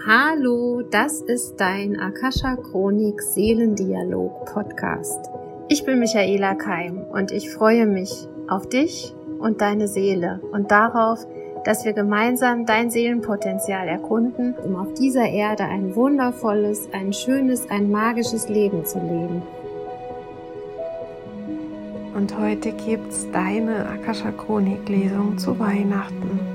Hallo, das ist dein Akasha Chronik Seelendialog Podcast. Ich bin Michaela Keim und ich freue mich auf dich und deine Seele und darauf, dass wir gemeinsam dein Seelenpotenzial erkunden, um auf dieser Erde ein wundervolles, ein schönes, ein magisches Leben zu leben. Und heute gibt's deine Akasha Chronik Lesung zu Weihnachten.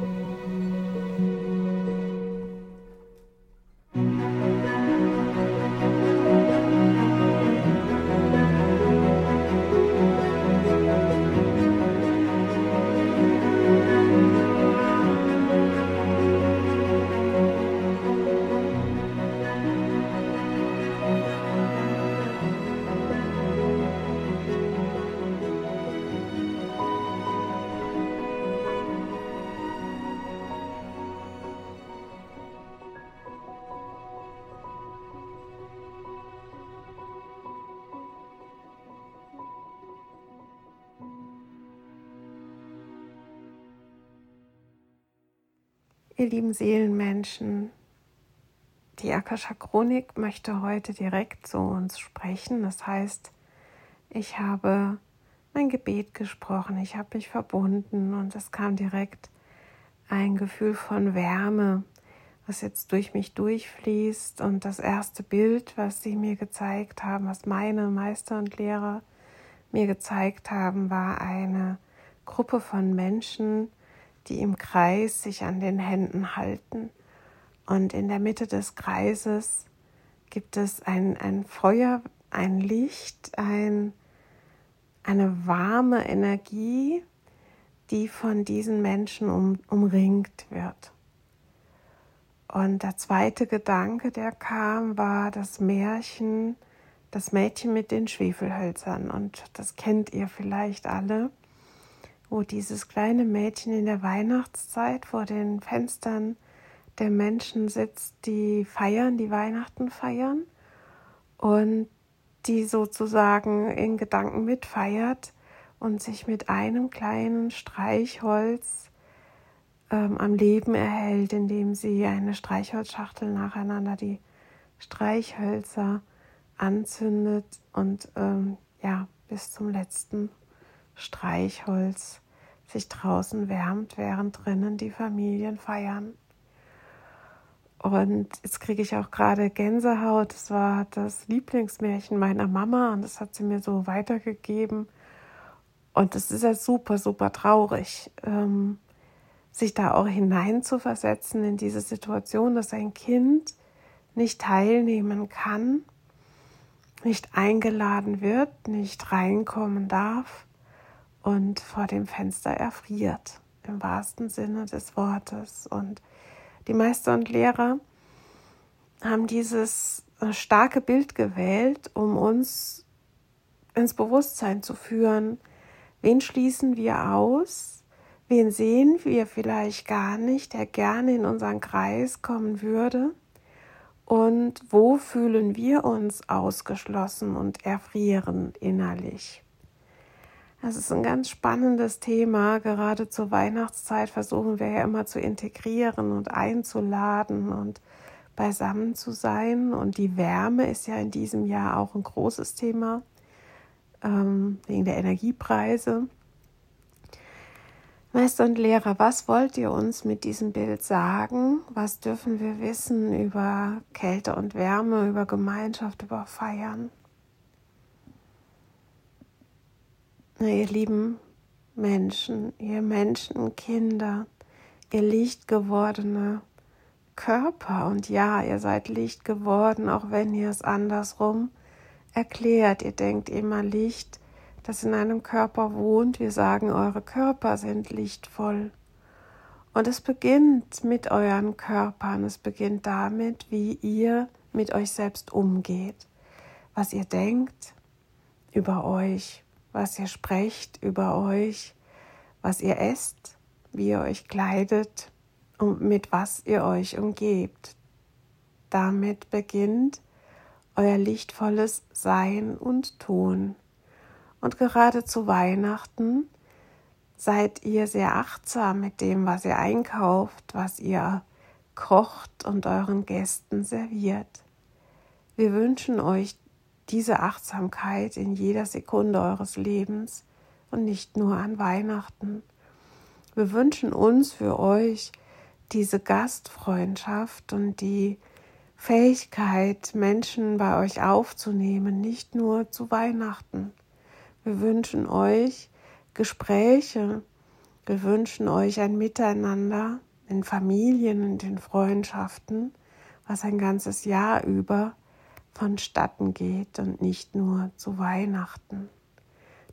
Ihr lieben Seelenmenschen, die Akasha Chronik möchte heute direkt zu uns sprechen. Das heißt, ich habe mein Gebet gesprochen, ich habe mich verbunden und es kam direkt ein Gefühl von Wärme, was jetzt durch mich durchfließt. Und das erste Bild, was sie mir gezeigt haben, was meine Meister und Lehrer mir gezeigt haben, war eine Gruppe von Menschen, die im Kreis sich an den Händen halten. Und in der Mitte des Kreises gibt es ein, ein Feuer, ein Licht, ein, eine warme Energie, die von diesen Menschen um, umringt wird. Und der zweite Gedanke, der kam, war das Märchen, das Mädchen mit den Schwefelhölzern. Und das kennt ihr vielleicht alle wo dieses kleine Mädchen in der Weihnachtszeit vor den Fenstern der Menschen sitzt, die feiern, die Weihnachten feiern und die sozusagen in Gedanken mitfeiert und sich mit einem kleinen Streichholz ähm, am Leben erhält, indem sie eine Streichholzschachtel nacheinander die Streichhölzer anzündet und ähm, ja bis zum letzten Streichholz sich draußen wärmt, während drinnen die Familien feiern. Und jetzt kriege ich auch gerade Gänsehaut. Das war das Lieblingsmärchen meiner Mama und das hat sie mir so weitergegeben. Und es ist ja super, super traurig, ähm, sich da auch hineinzuversetzen in diese Situation, dass ein Kind nicht teilnehmen kann, nicht eingeladen wird, nicht reinkommen darf und vor dem Fenster erfriert, im wahrsten Sinne des Wortes. Und die Meister und Lehrer haben dieses äh, starke Bild gewählt, um uns ins Bewusstsein zu führen, wen schließen wir aus, wen sehen wir vielleicht gar nicht, der gerne in unseren Kreis kommen würde und wo fühlen wir uns ausgeschlossen und erfrieren innerlich. Das ist ein ganz spannendes Thema. Gerade zur Weihnachtszeit versuchen wir ja immer zu integrieren und einzuladen und beisammen zu sein. Und die Wärme ist ja in diesem Jahr auch ein großes Thema ähm, wegen der Energiepreise. Meister und Lehrer, was wollt ihr uns mit diesem Bild sagen? Was dürfen wir wissen über Kälte und Wärme, über Gemeinschaft, über Feiern? Na, ihr lieben Menschen, ihr Menschenkinder, ihr Licht gewordene Körper. Und ja, ihr seid Licht geworden, auch wenn ihr es andersrum erklärt. Ihr denkt immer Licht, das in einem Körper wohnt. Wir sagen, eure Körper sind lichtvoll. Und es beginnt mit euren Körpern. Es beginnt damit, wie ihr mit euch selbst umgeht. Was ihr denkt über euch, was ihr sprecht über euch, was ihr esst, wie ihr euch kleidet und mit was ihr euch umgebt. Damit beginnt euer lichtvolles Sein und Tun. Und gerade zu Weihnachten seid ihr sehr achtsam mit dem, was ihr einkauft, was ihr kocht und euren Gästen serviert. Wir wünschen euch diese Achtsamkeit in jeder Sekunde eures Lebens und nicht nur an Weihnachten. Wir wünschen uns für euch diese Gastfreundschaft und die Fähigkeit, Menschen bei euch aufzunehmen, nicht nur zu Weihnachten. Wir wünschen euch Gespräche, wir wünschen euch ein Miteinander in Familien und in Freundschaften, was ein ganzes Jahr über vonstatten geht und nicht nur zu Weihnachten.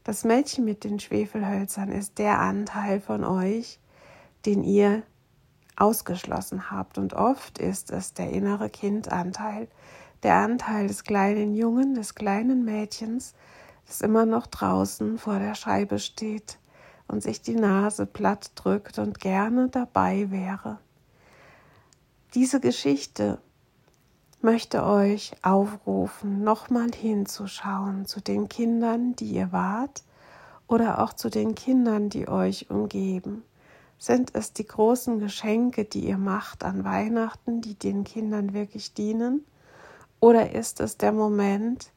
Das Mädchen mit den Schwefelhölzern ist der Anteil von euch, den ihr ausgeschlossen habt. Und oft ist es der innere Kindanteil, der Anteil des kleinen Jungen, des kleinen Mädchens, das immer noch draußen vor der Scheibe steht und sich die Nase platt drückt und gerne dabei wäre. Diese Geschichte möchte euch aufrufen, nochmal hinzuschauen zu den Kindern, die ihr wart, oder auch zu den Kindern, die euch umgeben. Sind es die großen Geschenke, die ihr macht an Weihnachten, die den Kindern wirklich dienen? Oder ist es der Moment,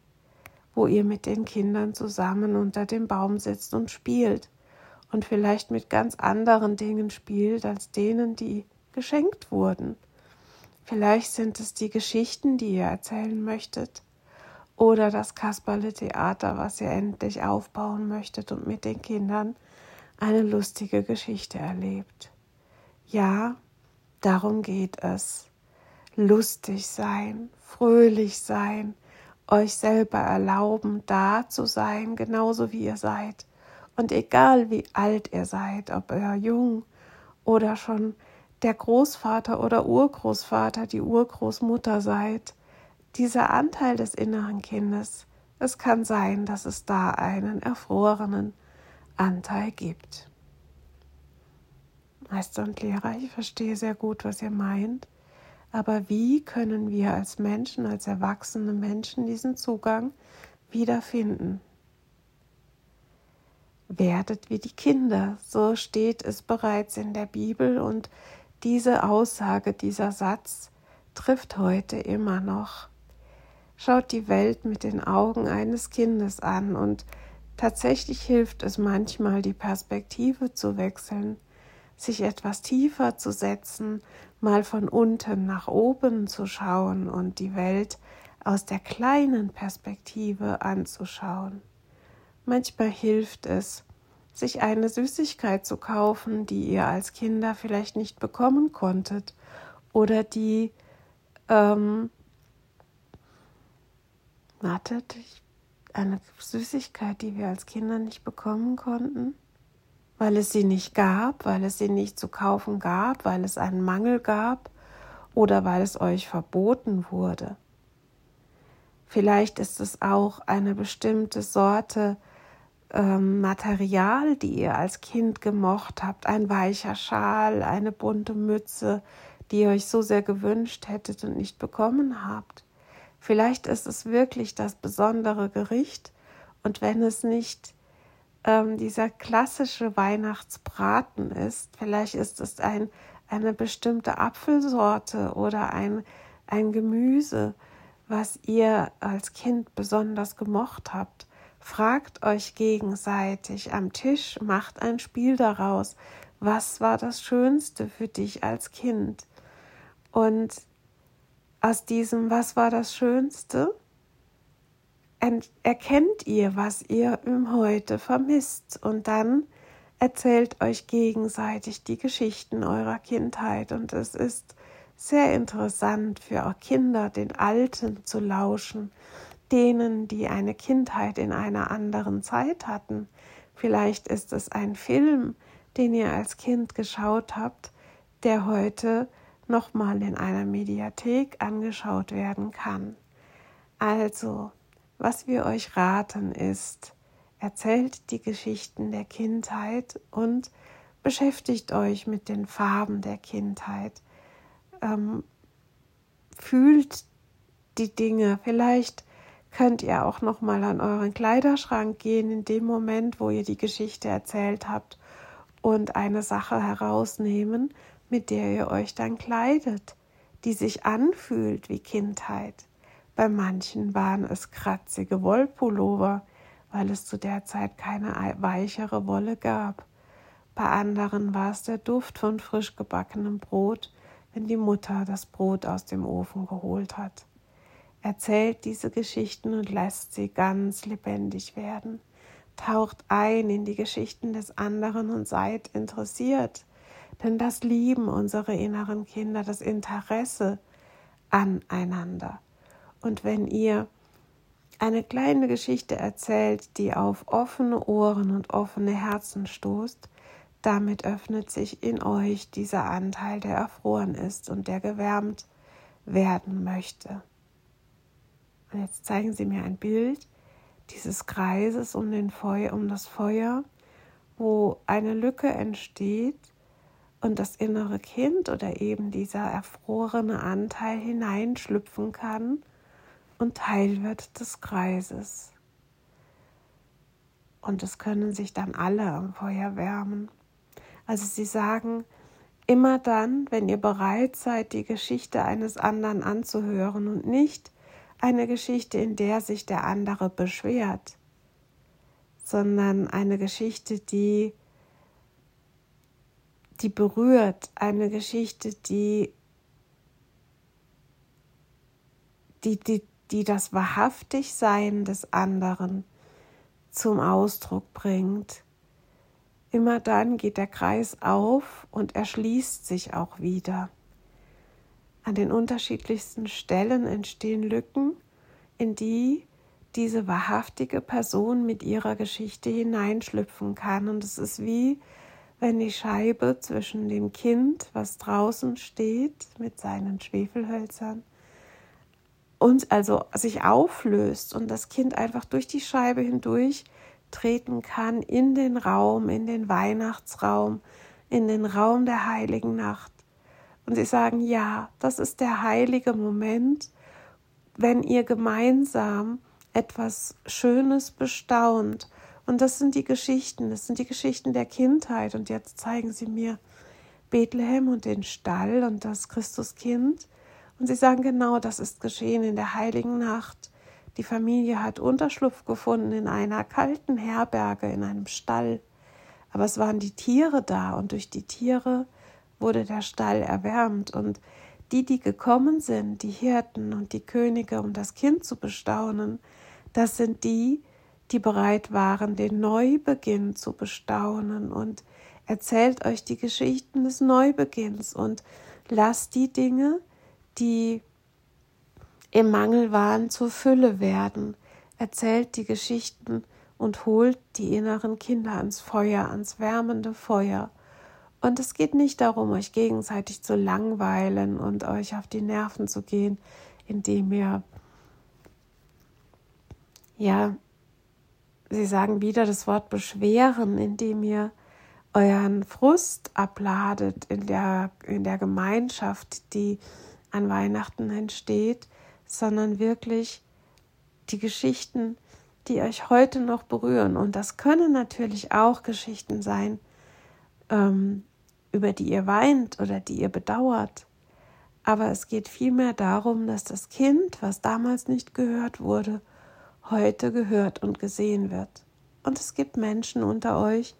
wo ihr mit den Kindern zusammen unter dem Baum sitzt und spielt und vielleicht mit ganz anderen Dingen spielt als denen, die geschenkt wurden? Vielleicht sind es die Geschichten, die ihr erzählen möchtet, oder das Kasperle-Theater, was ihr endlich aufbauen möchtet und mit den Kindern eine lustige Geschichte erlebt. Ja, darum geht es. Lustig sein, fröhlich sein, euch selber erlauben, da zu sein, genauso wie ihr seid. Und egal wie alt ihr seid, ob ihr jung oder schon der Großvater oder Urgroßvater, die Urgroßmutter seid, dieser Anteil des inneren Kindes, es kann sein, dass es da einen erfrorenen, Anteil gibt. Meister und Lehrer, ich verstehe sehr gut, was ihr meint, aber wie können wir als Menschen, als erwachsene Menschen diesen Zugang wiederfinden? Werdet wie die Kinder, so steht es bereits in der Bibel und diese Aussage, dieser Satz trifft heute immer noch. Schaut die Welt mit den Augen eines Kindes an und Tatsächlich hilft es manchmal, die Perspektive zu wechseln, sich etwas tiefer zu setzen, mal von unten nach oben zu schauen und die Welt aus der kleinen Perspektive anzuschauen. Manchmal hilft es, sich eine Süßigkeit zu kaufen, die ihr als Kinder vielleicht nicht bekommen konntet oder die ähm, wartet, eine Süßigkeit, die wir als Kinder nicht bekommen konnten, weil es sie nicht gab, weil es sie nicht zu kaufen gab, weil es einen Mangel gab oder weil es euch verboten wurde. Vielleicht ist es auch eine bestimmte Sorte ähm, Material, die ihr als Kind gemocht habt, ein weicher Schal, eine bunte Mütze, die ihr euch so sehr gewünscht hättet und nicht bekommen habt. Vielleicht ist es wirklich das besondere Gericht und wenn es nicht ähm, dieser klassische Weihnachtsbraten ist, vielleicht ist es ein, eine bestimmte Apfelsorte oder ein, ein Gemüse, was ihr als Kind besonders gemocht habt. Fragt euch gegenseitig am Tisch, macht ein Spiel daraus. Was war das Schönste für dich als Kind? Und aus diesem Was war das Schönste? Erkennt ihr, was ihr im Heute vermisst und dann erzählt euch gegenseitig die Geschichten eurer Kindheit und es ist sehr interessant für Kinder, den Alten zu lauschen, denen, die eine Kindheit in einer anderen Zeit hatten. Vielleicht ist es ein Film, den ihr als Kind geschaut habt, der heute nochmal in einer Mediathek angeschaut werden kann. Also, was wir euch raten ist, erzählt die Geschichten der Kindheit und beschäftigt euch mit den Farben der Kindheit. Ähm, fühlt die Dinge. Vielleicht könnt ihr auch noch mal an euren Kleiderschrank gehen in dem Moment, wo ihr die Geschichte erzählt habt und eine Sache herausnehmen mit der ihr euch dann kleidet. die sich anfühlt wie Kindheit. Bei manchen waren es kratzige Wollpullover, weil es zu der Zeit keine weichere Wolle gab. Bei anderen war es der Duft von frisch gebackenem Brot, wenn die Mutter das Brot aus dem Ofen geholt hat. Erzählt diese Geschichten und lässt sie ganz lebendig werden. Taucht ein in die Geschichten des anderen und seid interessiert. Denn das lieben unsere inneren Kinder, das Interesse aneinander. Und wenn ihr eine kleine Geschichte erzählt, die auf offene Ohren und offene Herzen stoßt, damit öffnet sich in euch dieser Anteil, der erfroren ist und der gewärmt werden möchte. Und jetzt zeigen Sie mir ein Bild dieses Kreises um, den Feuer, um das Feuer, wo eine Lücke entsteht und das innere Kind oder eben dieser erfrorene Anteil hineinschlüpfen kann und Teil wird des Kreises. Und es können sich dann alle am Feuer wärmen. Also sie sagen, immer dann, wenn ihr bereit seid, die Geschichte eines anderen anzuhören und nicht eine Geschichte, in der sich der andere beschwert, sondern eine Geschichte, die die berührt, eine Geschichte, die die, die, die das Wahrhaftigsein des anderen zum Ausdruck bringt. Immer dann geht der Kreis auf und erschließt sich auch wieder. An den unterschiedlichsten Stellen entstehen Lücken, in die diese wahrhaftige Person mit ihrer Geschichte hineinschlüpfen kann. Und es ist wie wenn die Scheibe zwischen dem Kind, was draußen steht mit seinen Schwefelhölzern, und also sich auflöst und das Kind einfach durch die Scheibe hindurch treten kann in den Raum, in den Weihnachtsraum, in den Raum der heiligen Nacht. Und sie sagen, ja, das ist der heilige Moment, wenn ihr gemeinsam etwas Schönes bestaunt. Und das sind die Geschichten, das sind die Geschichten der Kindheit. Und jetzt zeigen sie mir Bethlehem und den Stall und das Christuskind. Und sie sagen genau, das ist geschehen in der heiligen Nacht. Die Familie hat Unterschlupf gefunden in einer kalten Herberge, in einem Stall. Aber es waren die Tiere da und durch die Tiere wurde der Stall erwärmt. Und die, die gekommen sind, die Hirten und die Könige, um das Kind zu bestaunen, das sind die, die bereit waren, den Neubeginn zu bestaunen. Und erzählt euch die Geschichten des Neubeginns und lasst die Dinge, die im Mangel waren, zur Fülle werden, erzählt die Geschichten und holt die inneren Kinder ans Feuer, ans wärmende Feuer und es geht nicht darum, euch gegenseitig zu langweilen und euch auf die Nerven zu gehen, indem ihr, ja, sie sagen wieder das Wort beschweren, indem ihr euren Frust abladet in der, in der Gemeinschaft, die an Weihnachten entsteht, sondern wirklich die Geschichten, die euch heute noch berühren. Und das können natürlich auch Geschichten sein, ähm, über die ihr weint oder die ihr bedauert. Aber es geht vielmehr darum, dass das Kind, was damals nicht gehört wurde, heute gehört und gesehen wird. Und es gibt Menschen unter euch,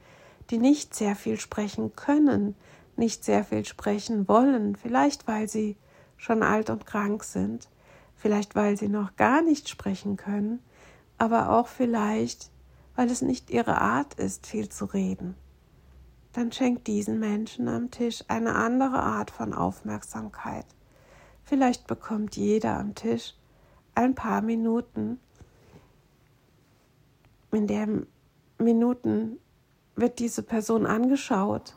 die nicht sehr viel sprechen können, nicht sehr viel sprechen wollen, vielleicht weil sie schon alt und krank sind, vielleicht weil sie noch gar nicht sprechen können, aber auch vielleicht, weil es nicht ihre Art ist, viel zu reden dann schenkt diesen Menschen am Tisch eine andere Art von Aufmerksamkeit. Vielleicht bekommt jeder am Tisch ein paar Minuten. In den Minuten wird diese Person angeschaut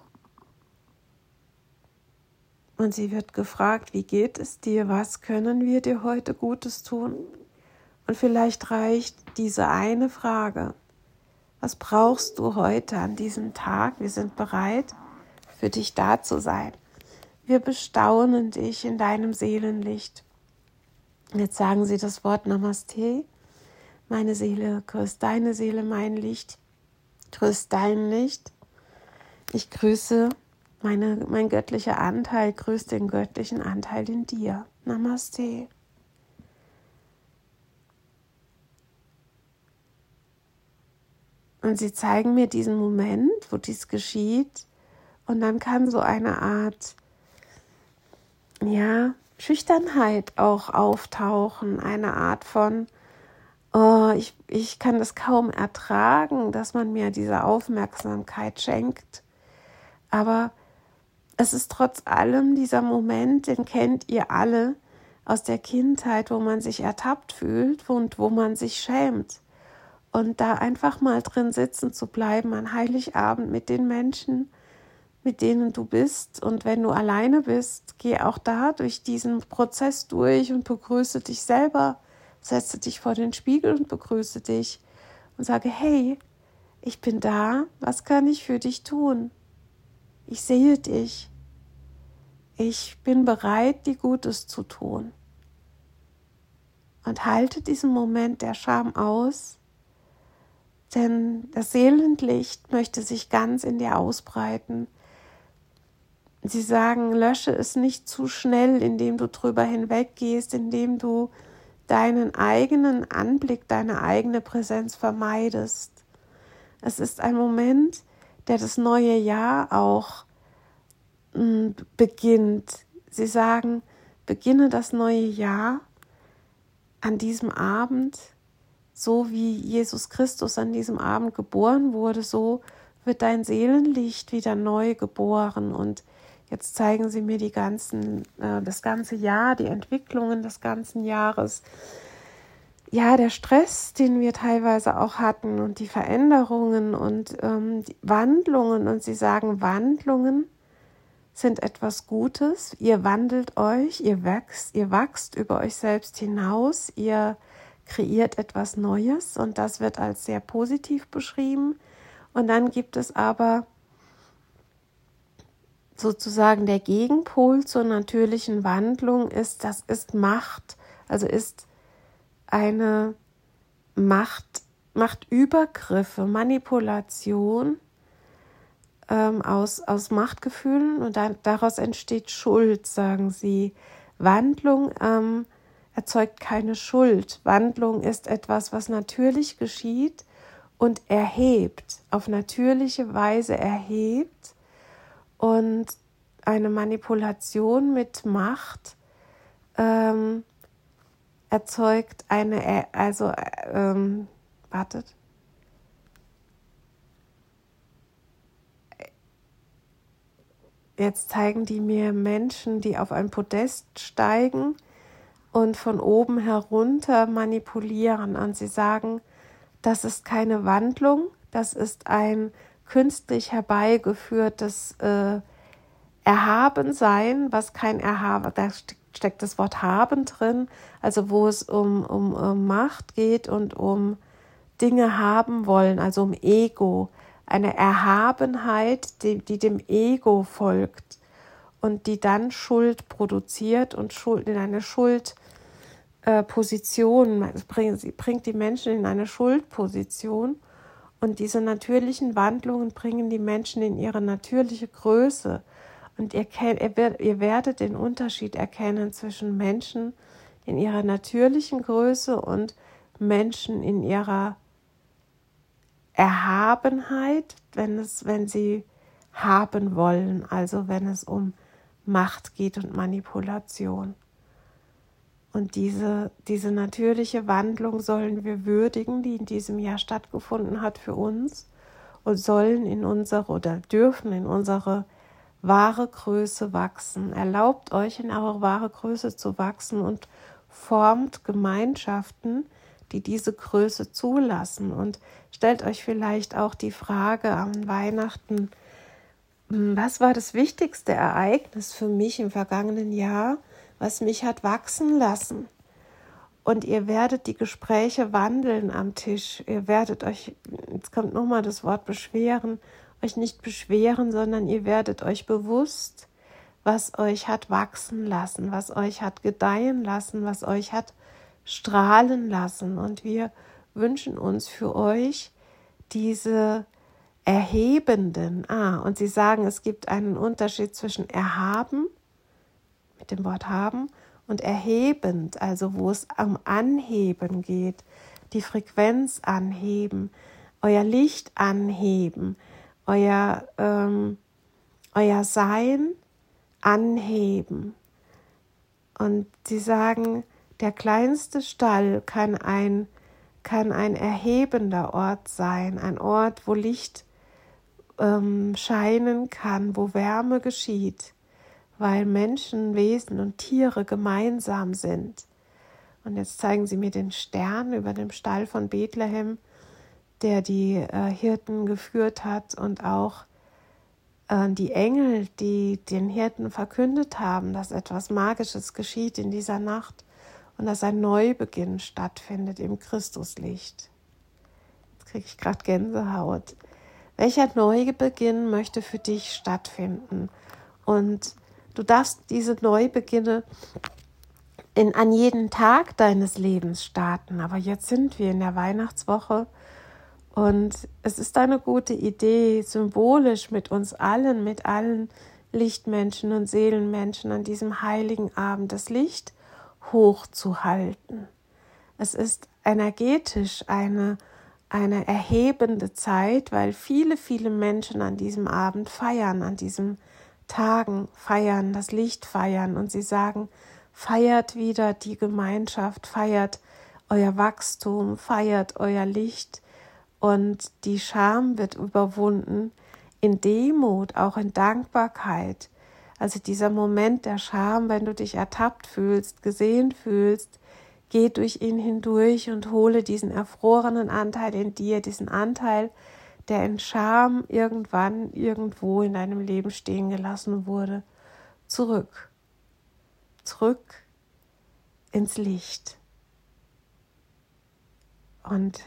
und sie wird gefragt, wie geht es dir, was können wir dir heute Gutes tun? Und vielleicht reicht diese eine Frage was brauchst du heute an diesem Tag? Wir sind bereit, für dich da zu sein. Wir bestaunen dich in deinem Seelenlicht. Jetzt sagen sie das Wort Namaste. Meine Seele, grüßt deine Seele, mein Licht. Grüß dein Licht. Ich grüße Meine, mein göttlicher Anteil grüßt den göttlichen Anteil in dir. Namaste. Und sie zeigen mir diesen Moment, wo dies geschieht. Und dann kann so eine Art, ja, Schüchternheit auch auftauchen, eine Art von, oh, ich, ich kann das kaum ertragen, dass man mir diese Aufmerksamkeit schenkt. Aber es ist trotz allem dieser Moment, den kennt ihr alle aus der Kindheit, wo man sich ertappt fühlt und wo man sich schämt. Und da einfach mal drin sitzen zu bleiben an Heiligabend mit den Menschen, mit denen du bist. Und wenn du alleine bist, geh auch da durch diesen Prozess durch und begrüße dich selber. Setze dich vor den Spiegel und begrüße dich und sage, hey, ich bin da, was kann ich für dich tun? Ich sehe dich. Ich bin bereit, dir Gutes zu tun. Und halte diesen Moment der Scham aus, denn das Seelenlicht möchte sich ganz in dir ausbreiten. Sie sagen, lösche es nicht zu schnell, indem du drüber hinweggehst, indem du deinen eigenen Anblick, deine eigene Präsenz vermeidest. Es ist ein Moment, der das neue Jahr auch beginnt. Sie sagen, beginne das neue Jahr an diesem Abend, so wie Jesus Christus an diesem Abend geboren wurde, so wird dein Seelenlicht wieder neu geboren. Und jetzt zeigen sie mir die ganzen, äh, das ganze Jahr, die Entwicklungen des ganzen Jahres. Ja, der Stress, den wir teilweise auch hatten und die Veränderungen und ähm, die Wandlungen. Und sie sagen Wandlungen sind etwas Gutes. Ihr wandelt euch, ihr wächst, ihr wachst über euch selbst hinaus, ihr kreiert etwas Neues und das wird als sehr positiv beschrieben. Und dann gibt es aber sozusagen der Gegenpol zur natürlichen Wandlung ist, das ist Macht, also ist eine Macht, Machtübergriffe, Manipulation ähm, aus, aus Machtgefühlen und dann, daraus entsteht Schuld, sagen sie. Wandlung ähm, erzeugt keine Schuld. Wandlung ist etwas, was natürlich geschieht und erhebt, auf natürliche Weise erhebt und eine Manipulation mit Macht ähm, erzeugt eine, also, ähm, wartet, Jetzt zeigen die mir Menschen, die auf ein Podest steigen und von oben herunter manipulieren. Und sie sagen, das ist keine Wandlung, das ist ein künstlich herbeigeführtes äh, Erhabensein, was kein Erhaben, da steckt das Wort haben drin, also wo es um, um, um Macht geht und um Dinge haben wollen, also um Ego eine Erhabenheit, die, die dem Ego folgt und die dann Schuld produziert und Schuld in eine Schuldposition äh, bringt. Sie bringt die Menschen in eine Schuldposition und diese natürlichen Wandlungen bringen die Menschen in ihre natürliche Größe. Und ihr, ihr werdet den Unterschied erkennen zwischen Menschen in ihrer natürlichen Größe und Menschen in ihrer Erhabenheit, wenn es, wenn sie haben wollen, also wenn es um Macht geht und Manipulation. Und diese, diese natürliche Wandlung sollen wir würdigen, die in diesem Jahr stattgefunden hat für uns und sollen in unsere oder dürfen in unsere wahre Größe wachsen. Erlaubt euch in eure wahre Größe zu wachsen und formt Gemeinschaften, die diese Größe zulassen. Und stellt euch vielleicht auch die Frage an Weihnachten, hm, was war das wichtigste Ereignis für mich im vergangenen Jahr, was mich hat wachsen lassen? Und ihr werdet die Gespräche wandeln am Tisch. Ihr werdet euch, jetzt kommt nochmal das Wort beschweren, euch nicht beschweren, sondern ihr werdet euch bewusst, was euch hat wachsen lassen, was euch hat gedeihen lassen, was euch hat strahlen lassen. Und wir wünschen uns für euch diese Erhebenden. Ah, und sie sagen, es gibt einen Unterschied zwischen erhaben, dem Wort haben, und erhebend, also wo es um Anheben geht, die Frequenz anheben, euer Licht anheben, euer, ähm, euer Sein anheben. Und sie sagen, der kleinste Stall kann ein, kann ein erhebender Ort sein, ein Ort, wo Licht ähm, scheinen kann, wo Wärme geschieht, weil Menschen, Wesen und Tiere gemeinsam sind. Und jetzt zeigen sie mir den Stern über dem Stall von Bethlehem, der die äh, Hirten geführt hat und auch äh, die Engel, die den Hirten verkündet haben, dass etwas Magisches geschieht in dieser Nacht und dass ein Neubeginn stattfindet im Christuslicht. Jetzt kriege ich gerade Gänsehaut. Welcher Neubeginn möchte für dich stattfinden? Und du darfst diese Neubeginne in, an jeden Tag deines Lebens starten. Aber jetzt sind wir in der Weihnachtswoche und es ist eine gute Idee, symbolisch mit uns allen, mit allen Lichtmenschen und Seelenmenschen an diesem heiligen Abend das Licht hochzuhalten. Es ist energetisch eine eine erhebende Zeit, weil viele, viele Menschen an diesem Abend feiern, an diesen Tagen feiern, das Licht feiern und sie sagen, feiert wieder die Gemeinschaft, feiert euer Wachstum, feiert euer Licht und die Scham wird überwunden in Demut, auch in Dankbarkeit. Also dieser Moment der Scham, wenn du dich ertappt fühlst, gesehen fühlst, Geh durch ihn hindurch und hole diesen erfrorenen Anteil in dir, diesen Anteil, der in Scham irgendwann irgendwo in deinem Leben stehen gelassen wurde, zurück. Zurück ins Licht. Und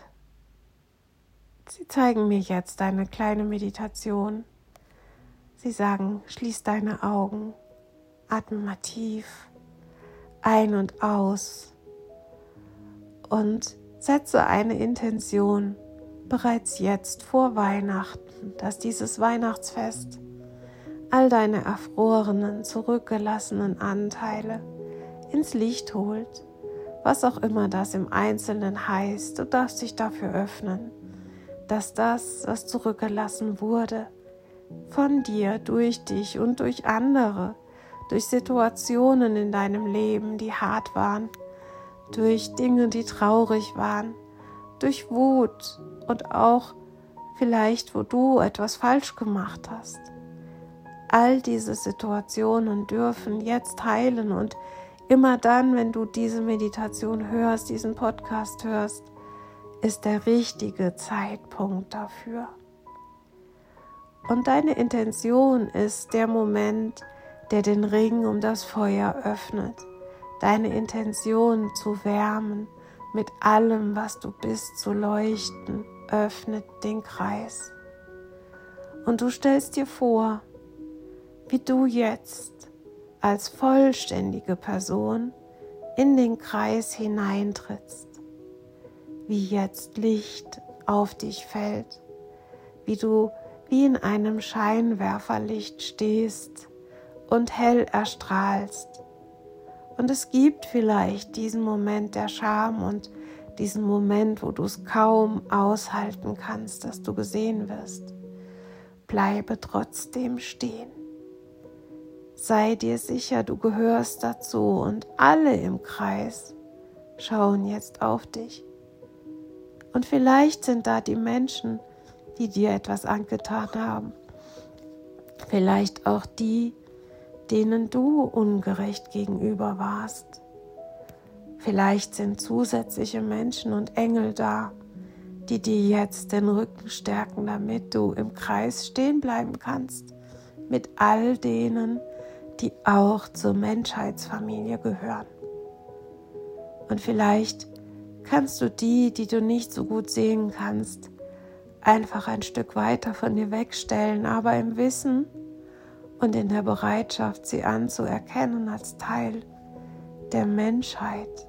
sie zeigen mir jetzt eine kleine Meditation. Sie sagen, schließ deine Augen, atme mal tief ein und aus und setze eine Intention bereits jetzt vor Weihnachten, dass dieses Weihnachtsfest all deine erfrorenen, zurückgelassenen Anteile ins Licht holt, was auch immer das im Einzelnen heißt. Du darfst dich dafür öffnen, dass das, was zurückgelassen wurde, von dir, durch dich und durch andere, durch Situationen in deinem Leben, die hart waren, durch Dinge, die traurig waren, durch Wut und auch vielleicht, wo du etwas falsch gemacht hast. All diese Situationen dürfen jetzt heilen und immer dann, wenn du diese Meditation hörst, diesen Podcast hörst, ist der richtige Zeitpunkt dafür. Und deine Intention ist der Moment, der den Ring um das Feuer öffnet deine Intention zu wärmen, mit allem, was du bist, zu leuchten, öffnet den Kreis. Und du stellst dir vor, wie du jetzt als vollständige Person in den Kreis hineintrittst, wie jetzt Licht auf dich fällt, wie du wie in einem Scheinwerferlicht stehst und hell erstrahlst und es gibt vielleicht diesen Moment der Scham und diesen Moment, wo du es kaum aushalten kannst, dass du gesehen wirst. Bleibe trotzdem stehen. Sei dir sicher, du gehörst dazu und alle im Kreis schauen jetzt auf dich. Und vielleicht sind da die Menschen, die dir etwas angetan haben. Vielleicht auch die, denen du ungerecht gegenüber warst. Vielleicht sind zusätzliche Menschen und Engel da, die dir jetzt den Rücken stärken, damit du im Kreis stehen bleiben kannst mit all denen, die auch zur Menschheitsfamilie gehören. Und vielleicht kannst du die, die du nicht so gut sehen kannst, einfach ein Stück weiter von dir wegstellen, aber im Wissen, und in der Bereitschaft, sie anzuerkennen als Teil der Menschheit.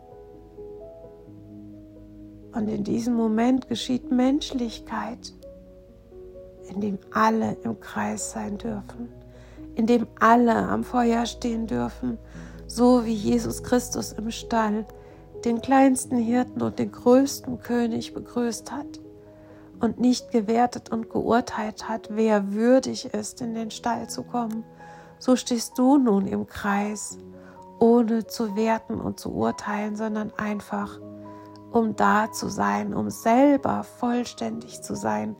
Und in diesem Moment geschieht Menschlichkeit in dem alle im Kreis sein dürfen, in dem alle am Feuer stehen dürfen, so wie Jesus Christus im Stall den kleinsten Hirten und den größten König begrüßt hat und nicht gewertet und geurteilt hat, wer würdig ist, in den Stall zu kommen, so stehst du nun im Kreis, ohne zu werten und zu urteilen, sondern einfach, um da zu sein, um selber vollständig zu sein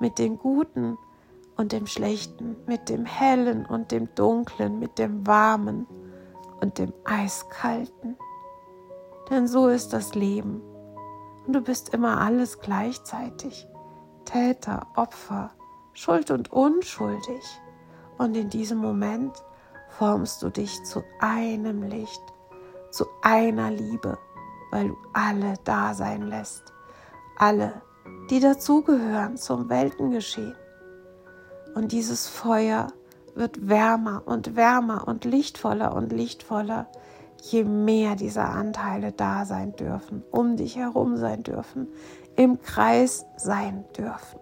mit dem Guten und dem Schlechten, mit dem Hellen und dem Dunklen, mit dem Warmen und dem Eiskalten. Denn so ist das Leben. Und du bist immer alles gleichzeitig. Täter, Opfer, Schuld und unschuldig. Und in diesem Moment formst du dich zu einem Licht, zu einer Liebe, weil du alle da sein lässt. Alle, die dazugehören zum Weltengeschehen. Und dieses Feuer wird wärmer und wärmer und lichtvoller und lichtvoller, je mehr dieser Anteile da sein dürfen, um dich herum sein dürfen, im Kreis sein dürfen.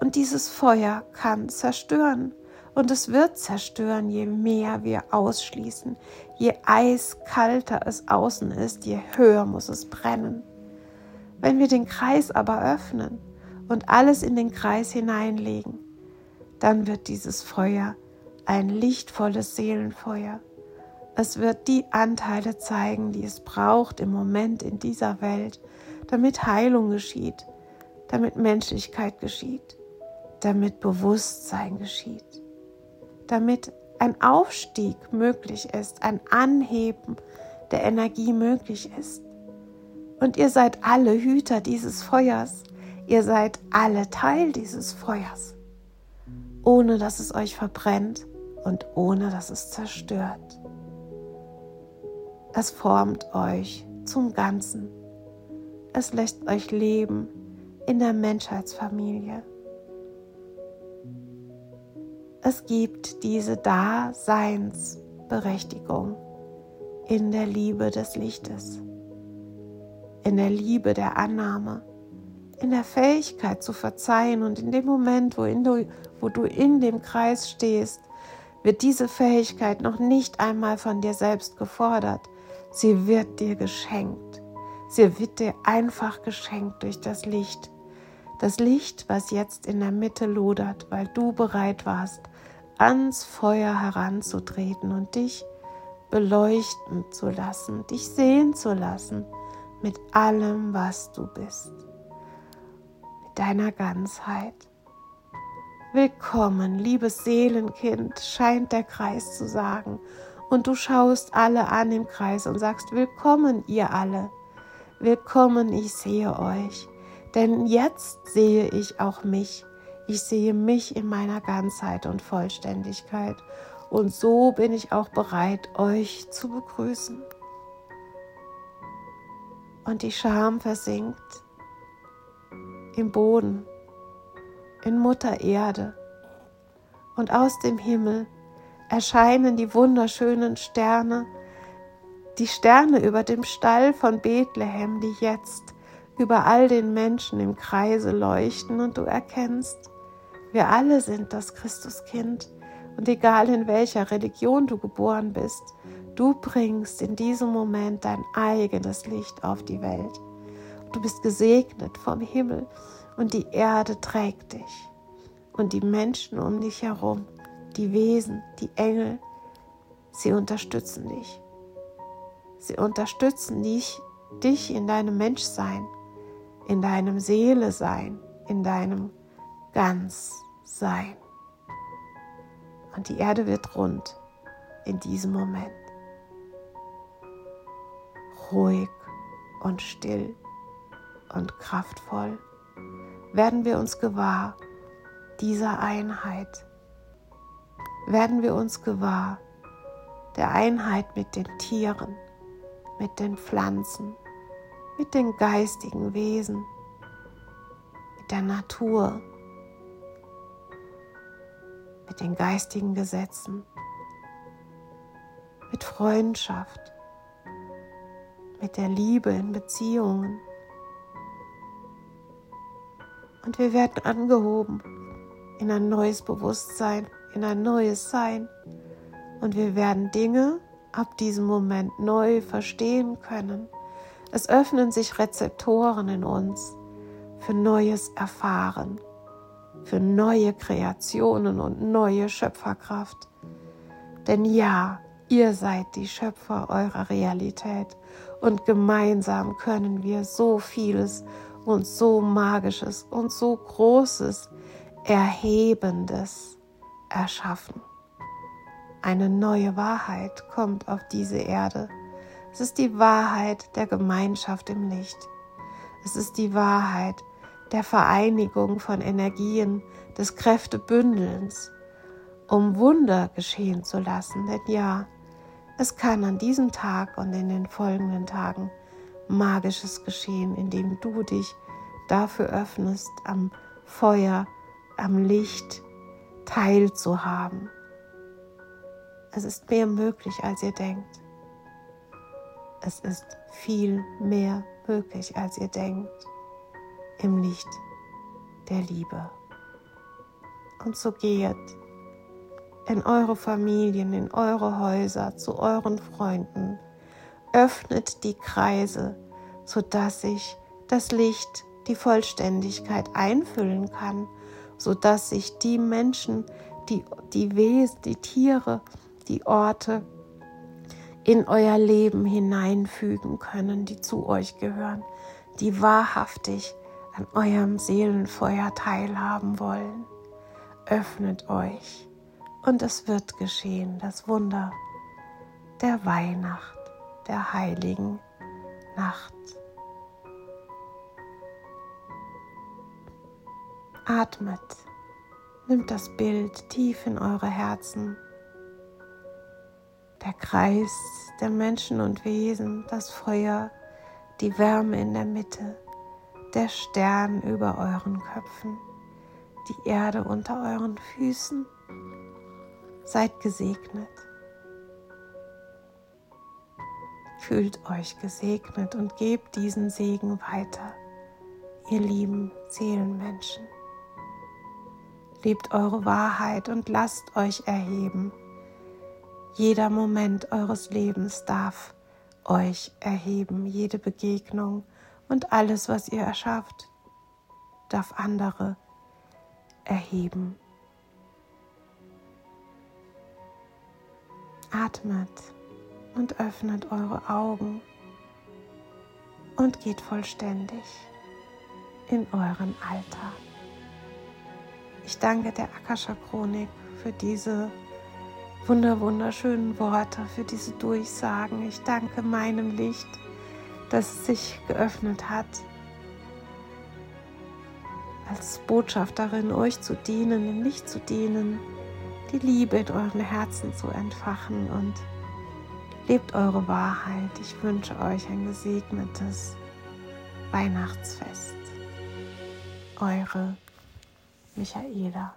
Und dieses Feuer kann zerstören. Und es wird zerstören, je mehr wir ausschließen. Je eiskalter es außen ist, je höher muss es brennen. Wenn wir den Kreis aber öffnen und alles in den Kreis hineinlegen, dann wird dieses Feuer ein lichtvolles Seelenfeuer. Es wird die Anteile zeigen, die es braucht im Moment in dieser Welt, damit Heilung geschieht, damit Menschlichkeit geschieht, damit Bewusstsein geschieht, damit ein Aufstieg möglich ist, ein Anheben der Energie möglich ist. Und ihr seid alle Hüter dieses Feuers. Ihr seid alle Teil dieses Feuers, ohne dass es euch verbrennt und ohne dass es zerstört. Es formt euch zum Ganzen. Es lässt euch leben in der Menschheitsfamilie. Es gibt diese Daseinsberechtigung in der Liebe des Lichtes in der Liebe der Annahme, in der Fähigkeit zu verzeihen und in dem Moment, wo, du, wo du in dem Kreis stehst, wird diese Fähigkeit noch nicht einmal von dir selbst gefordert. Sie wird dir geschenkt. Sie wird dir einfach geschenkt durch das Licht. Das Licht, was jetzt in der Mitte lodert, weil du bereit warst, ans Feuer heranzutreten und dich beleuchten zu lassen, dich sehen zu lassen mit allem, was du bist, mit deiner Ganzheit. Willkommen, liebes Seelenkind, scheint der Kreis zu sagen. Und du schaust alle an im Kreis und sagst, willkommen ihr alle. Willkommen, ich sehe euch. Denn jetzt sehe ich auch mich. Ich sehe mich in meiner Ganzheit und Vollständigkeit. Und so bin ich auch bereit, euch zu begrüßen. Und die Scham versinkt im Boden, in Mutter Erde. Und aus dem Himmel erscheinen die wunderschönen Sterne, die Sterne über dem Stall von Bethlehem, die jetzt über all den Menschen im Kreise leuchten. Und du erkennst, wir alle sind das Christuskind und egal in welcher Religion du geboren bist, Du bringst in diesem Moment dein eigenes Licht auf die Welt. Du bist gesegnet vom Himmel und die Erde trägt dich. Und die Menschen um dich herum, die Wesen, die Engel, sie unterstützen dich. Sie unterstützen dich, dich in deinem Menschsein, in deinem Seele-Sein, in deinem Ganzsein. Und die Erde wird rund in diesem Moment ruhig und still und kraftvoll werden wir uns gewahr dieser Einheit. Werden wir uns gewahr der Einheit mit den Tieren, mit den Pflanzen, mit den geistigen Wesen, mit der Natur, mit den geistigen Gesetzen, mit Freundschaft, mit der Liebe in Beziehungen. Und wir werden angehoben in ein neues Bewusstsein, in ein neues Sein. Und wir werden Dinge ab diesem Moment neu verstehen können. Es öffnen sich Rezeptoren in uns für neues Erfahren, für neue Kreationen und neue Schöpferkraft. Denn ja, ihr seid die Schöpfer eurer Realität und gemeinsam können wir so vieles und so magisches und so großes, erhebendes erschaffen. Eine neue Wahrheit kommt auf diese Erde. Es ist die Wahrheit der Gemeinschaft im Licht. Es ist die Wahrheit der Vereinigung von Energien, des Kräftebündelns, um Wunder geschehen zu lassen. Denn ja, es kann an diesem Tag und in den folgenden Tagen Magisches geschehen, indem du dich dafür öffnest, am Feuer, am Licht teilzuhaben. Es ist mehr möglich, als ihr denkt. Es ist viel mehr möglich, als ihr denkt, im Licht der Liebe. Und so geht in eure Familien, in eure Häuser, zu euren Freunden. Öffnet die Kreise, sodass sich das Licht, die Vollständigkeit einfüllen kann, sodass sich die Menschen, die, die Wesen, die Tiere, die Orte in euer Leben hineinfügen können, die zu euch gehören, die wahrhaftig an eurem Seelenfeuer teilhaben wollen. Öffnet euch und es wird geschehen, das Wunder der Weihnacht, der heiligen Nacht. Atmet, nimmt das Bild tief in eure Herzen der Kreis der Menschen und Wesen, das Feuer, die Wärme in der Mitte, der Stern über euren Köpfen, die Erde unter euren Füßen. Seid gesegnet. Fühlt euch gesegnet und gebt diesen Segen weiter, ihr lieben Seelenmenschen. Lebt eure Wahrheit und lasst euch erheben jeder Moment eures Lebens darf euch erheben, jede Begegnung und alles, was ihr erschafft, darf andere erheben. Atmet und öffnet eure Augen und geht vollständig in euren Alltag. Ich danke der Akasha Chronik für diese wunder wunderschönen Worte, für diese Durchsagen. Ich danke meinem Licht, dass es sich geöffnet hat, als Botschafterin euch zu dienen, dem Licht zu dienen, die Liebe in euren Herzen zu entfachen und lebt eure Wahrheit. Ich wünsche euch ein gesegnetes Weihnachtsfest. Eure Michaela.